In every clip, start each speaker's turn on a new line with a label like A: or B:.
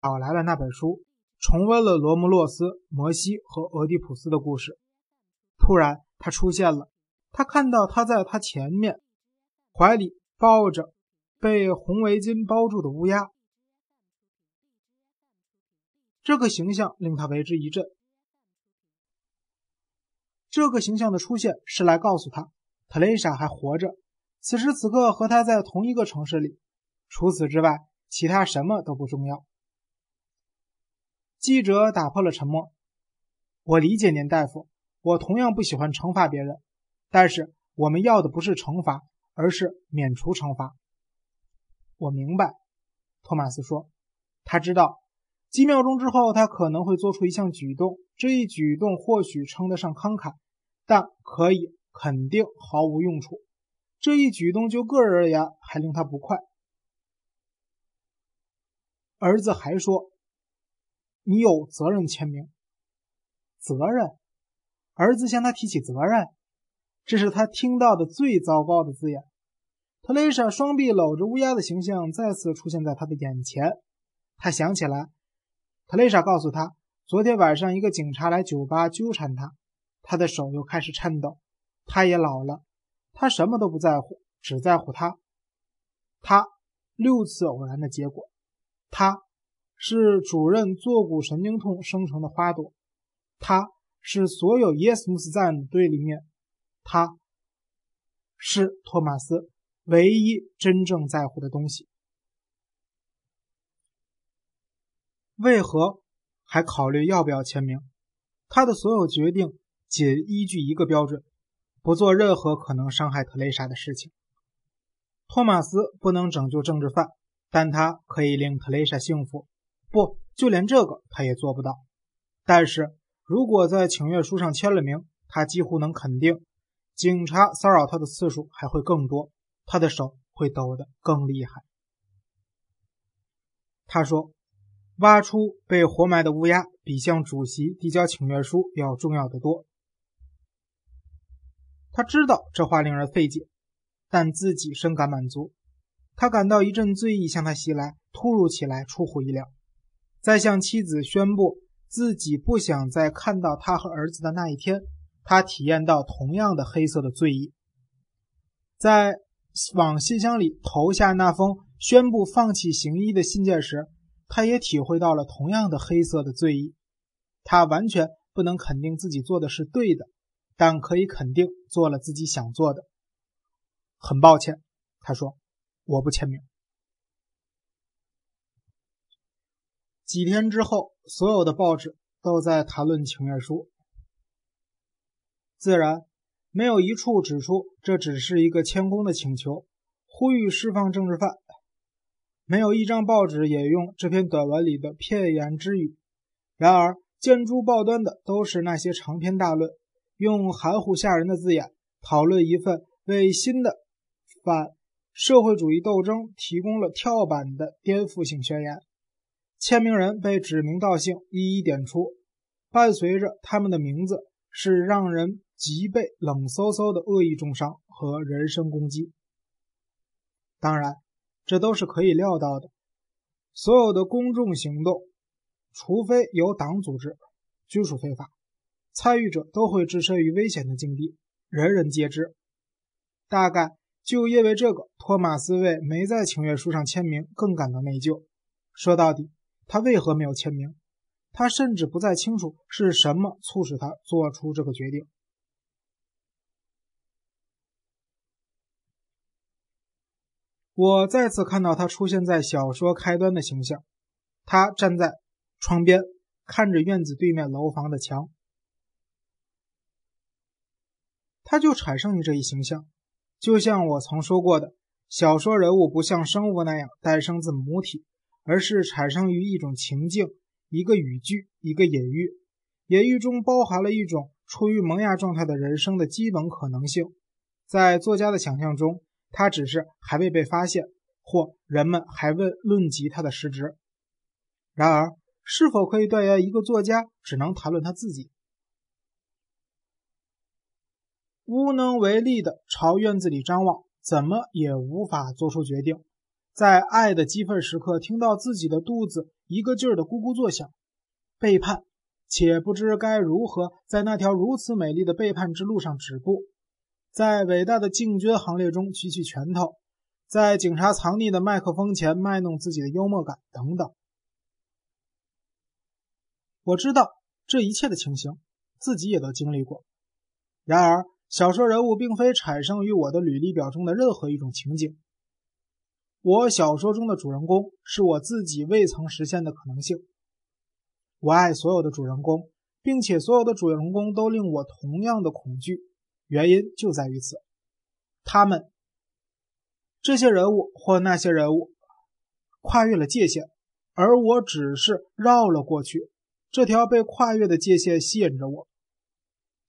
A: 找来了那本书，重温了罗姆洛斯、摩西和俄狄浦斯的故事。突然，他出现了。他看到他在他前面，怀里抱着被红围巾包住的乌鸦。这个形象令他为之一振。这个形象的出现是来告诉他，特蕾莎还活着，此时此刻和他在同一个城市里。除此之外，其他什么都不重要。记者打破了沉默：“我理解您，大夫。我同样不喜欢惩罚别人，但是我们要的不是惩罚，而是免除惩罚。”我明白，托马斯说。他知道。几秒钟之后，他可能会做出一项举动。这一举动或许称得上慷慨，但可以肯定毫无用处。这一举动就个人而言还令他不快。儿子还说：“你有责任签名。”责任？儿子向他提起责任？这是他听到的最糟糕的字眼。特蕾莎双臂搂着乌鸦的形象再次出现在他的眼前。他想起来。特蕾莎告诉他，昨天晚上一个警察来酒吧纠缠他，他的手又开始颤抖。他也老了，他什么都不在乎，只在乎他。他六次偶然的结果，他是主任坐骨神经痛生成的花朵，他是所有耶斯穆斯赞的对立面，他是托马斯唯一真正在乎的东西。为何还考虑要不要签名？他的所有决定仅依据一个标准：不做任何可能伤害特蕾莎的事情。托马斯不能拯救政治犯，但他可以令特蕾莎幸福。不，就连这个他也做不到。但是如果在请愿书上签了名，他几乎能肯定，警察骚扰他的次数还会更多，他的手会抖得更厉害。他说。挖出被活埋的乌鸦，比向主席递交请愿书要重要的多。他知道这话令人费解，但自己深感满足。他感到一阵醉意向他袭来，突如其来，出乎意料。在向妻子宣布自己不想再看到他和儿子的那一天，他体验到同样的黑色的醉意。在往信箱里投下那封宣布放弃行医的信件时。他也体会到了同样的黑色的醉意。他完全不能肯定自己做的是对的，但可以肯定做了自己想做的。很抱歉，他说：“我不签名。”几天之后，所有的报纸都在谈论请愿书。自然，没有一处指出这只是一个谦恭的请求，呼吁释放政治犯。没有一张报纸引用这篇短文里的片言之语。然而，见诸报端的都是那些长篇大论，用含糊吓人的字眼讨论一份为新的反社会主义斗争提供了跳板的颠覆性宣言。签名人被指名道姓，一一点出，伴随着他们的名字是让人脊背冷飕飕的恶意重伤和人身攻击。当然。这都是可以料到的。所有的公众行动，除非由党组织，均属非法。参与者都会置身于危险的境地，人人皆知。大概就因为这个，托马斯为没在请愿书上签名更感到内疚。说到底，他为何没有签名？他甚至不再清楚是什么促使他做出这个决定。我再次看到他出现在小说开端的形象，他站在窗边，看着院子对面楼房的墙，他就产生于这一形象。就像我曾说过的，小说人物不像生物那样诞生自母体，而是产生于一种情境、一个语句、一个隐喻。隐喻中包含了一种处于萌芽状态的人生的基本可能性，在作家的想象中。他只是还未被发现，或人们还未论及他的实质。然而，是否可以断言一个作家只能谈论他自己？无能为力地朝院子里张望，怎么也无法做出决定。在爱的激愤时刻，听到自己的肚子一个劲儿的咕咕作响，背叛，且不知该如何在那条如此美丽的背叛之路上止步，在伟大的禁军行列中举起拳头，在警察藏匿的麦克风前卖弄自己的幽默感，等等。我知道这一切的情形，自己也都经历过。然而，小说人物并非产生于我的履历表中的任何一种情景。我小说中的主人公是我自己未曾实现的可能性。我爱所有的主人公，并且所有的主人公都令我同样的恐惧。原因就在于此：他们这些人物或那些人物跨越了界限，而我只是绕了过去。这条被跨越的界限吸引着我。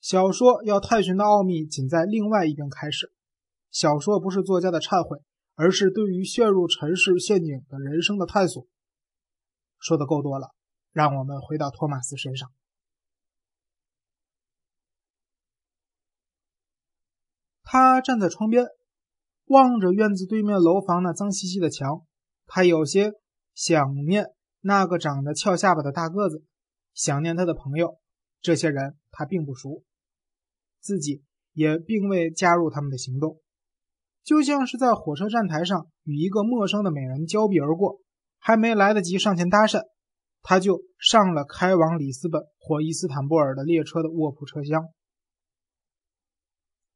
A: 小说要探寻的奥秘仅在另外一边开始。小说不是作家的忏悔。而是对于陷入尘世陷阱的人生的探索。说的够多了，让我们回到托马斯身上。他站在窗边，望着院子对面楼房那脏兮兮的墙。他有些想念那个长得翘下巴的大个子，想念他的朋友。这些人他并不熟，自己也并未加入他们的行动。就像是在火车站台上与一个陌生的美人交臂而过，还没来得及上前搭讪，他就上了开往里斯本或伊斯坦布尔的列车的卧铺车厢。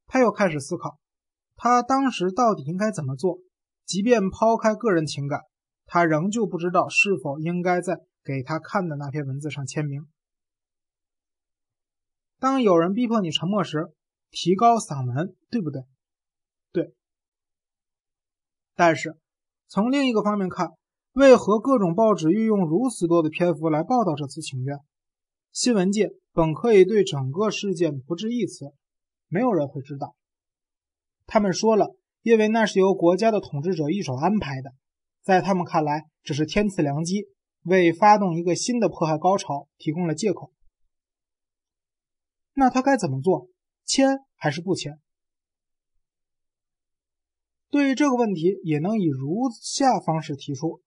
A: 他又开始思考，他当时到底应该怎么做。即便抛开个人情感，他仍旧不知道是否应该在给他看的那篇文字上签名。当有人逼迫你沉默时，提高嗓门，对不对？对。但是，从另一个方面看，为何各种报纸运用如此多的篇幅来报道这次请愿？新闻界本可以对整个事件不置一词，没有人会知道。他们说了，因为那是由国家的统治者一手安排的，在他们看来，这是天赐良机，为发动一个新的迫害高潮提供了借口。那他该怎么做？签还是不签？对于这个问题，也能以如下方式提出：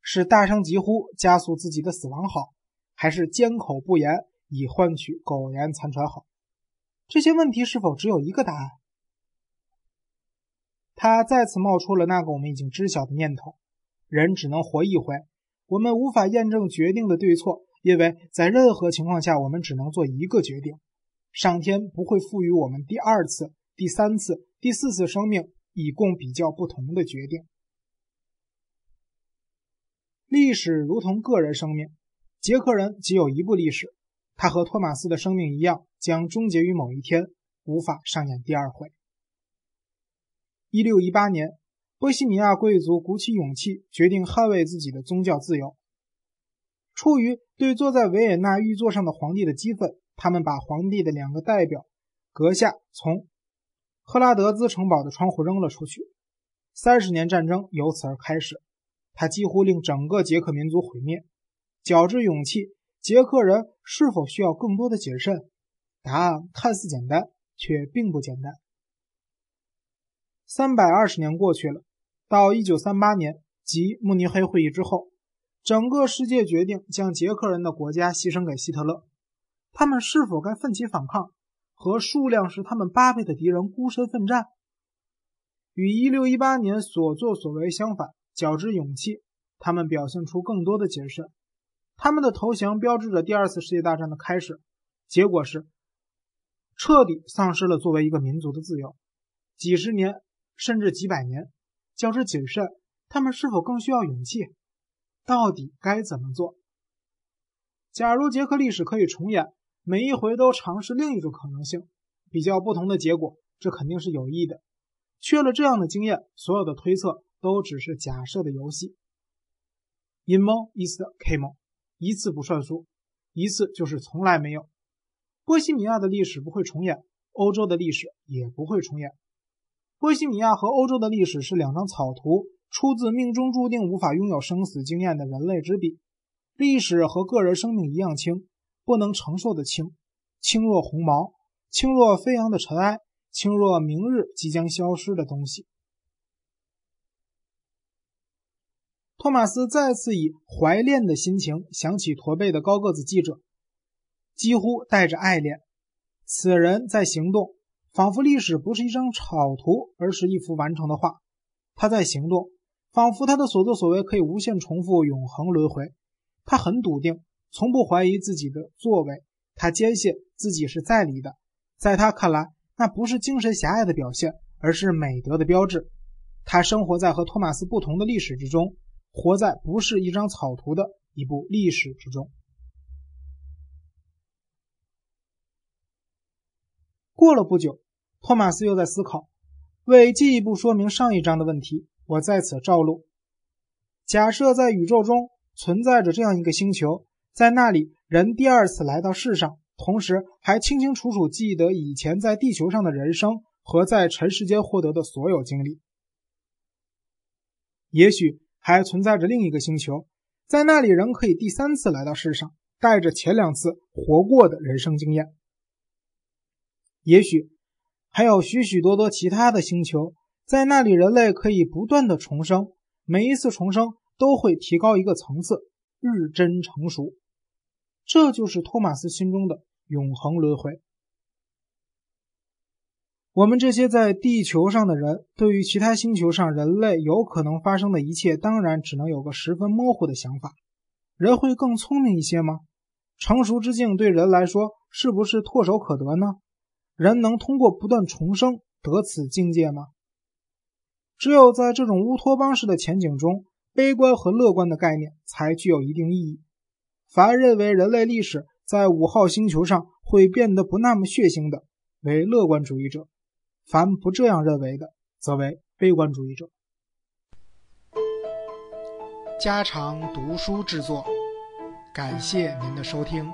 A: 是大声疾呼加速自己的死亡好，还是缄口不言以换取苟延残喘好？这些问题是否只有一个答案？他再次冒出了那个我们已经知晓的念头：人只能活一回，我们无法验证决定的对错，因为在任何情况下，我们只能做一个决定。上天不会赋予我们第二次、第三次、第四次生命。以供比较不同的决定。历史如同个人生命，捷克人只有一部历史，他和托马斯的生命一样，将终结于某一天，无法上演第二回。一六一八年，波西米亚贵族鼓起勇气，决定捍卫自己的宗教自由。出于对坐在维也纳玉座上的皇帝的激愤，他们把皇帝的两个代表阁下从。赫拉德兹城堡的窗户扔了出去，三十年战争由此而开始。它几乎令整个捷克民族毁灭。较之勇气，捷克人是否需要更多的谨慎？答案看似简单，却并不简单。三百二十年过去了，到一九三八年即慕尼黑会议之后，整个世界决定将捷克人的国家牺牲给希特勒。他们是否该奋起反抗？和数量是他们八倍的敌人孤身奋战，与一六一八年所作所为相反，较之勇气，他们表现出更多的谨慎。他们的投降标志着第二次世界大战的开始，结果是彻底丧失了作为一个民族的自由。几十年甚至几百年，较之谨慎，他们是否更需要勇气？到底该怎么做？假如捷克历史可以重演？每一回都尝试另一种可能性，比较不同的结果，这肯定是有益的。缺了这样的经验，所有的推测都只是假设的游戏。阴谋一次 K 谋，一次不算数，一次就是从来没有。波西米亚的历史不会重演，欧洲的历史也不会重演。波西米亚和欧洲的历史是两张草图，出自命中注定无法拥有生死经验的人类之笔。历史和个人生命一样轻。不能承受的轻，轻若鸿毛，轻若飞扬的尘埃，轻若明日即将消失的东西。托马斯再次以怀恋的心情想起驼背的高个子记者，几乎带着爱恋。此人在行动，仿佛历史不是一张草图，而是一幅完成的画。他在行动，仿佛他的所作所为可以无限重复、永恒轮回。他很笃定，从不怀疑自己的作为。他坚信自己是在理的。在他看来，那不是精神狭隘的表现，而是美德的标志。他生活在和托马斯不同的历史之中。活在不是一张草图的一部历史之中。过了不久，托马斯又在思考。为进一步说明上一章的问题，我在此照录：假设在宇宙中存在着这样一个星球，在那里人第二次来到世上，同时还清清楚楚记得以前在地球上的人生和在尘世间获得的所有经历。也许。还存在着另一个星球，在那里人可以第三次来到世上，带着前两次活过的人生经验。也许还有许许多多其他的星球，在那里人类可以不断的重生，每一次重生都会提高一个层次，日臻成熟。这就是托马斯心中的永恒轮回。我们这些在地球上的人，对于其他星球上人类有可能发生的一切，当然只能有个十分模糊的想法。人会更聪明一些吗？成熟之境对人来说是不是唾手可得呢？人能通过不断重生得此境界吗？只有在这种乌托邦式的前景中，悲观和乐观的概念才具有一定意义。凡认为人类历史在五号星球上会变得不那么血腥的，为乐观主义者。凡不这样认为的，则为悲观主义者。家常读书制作，感谢您的收听。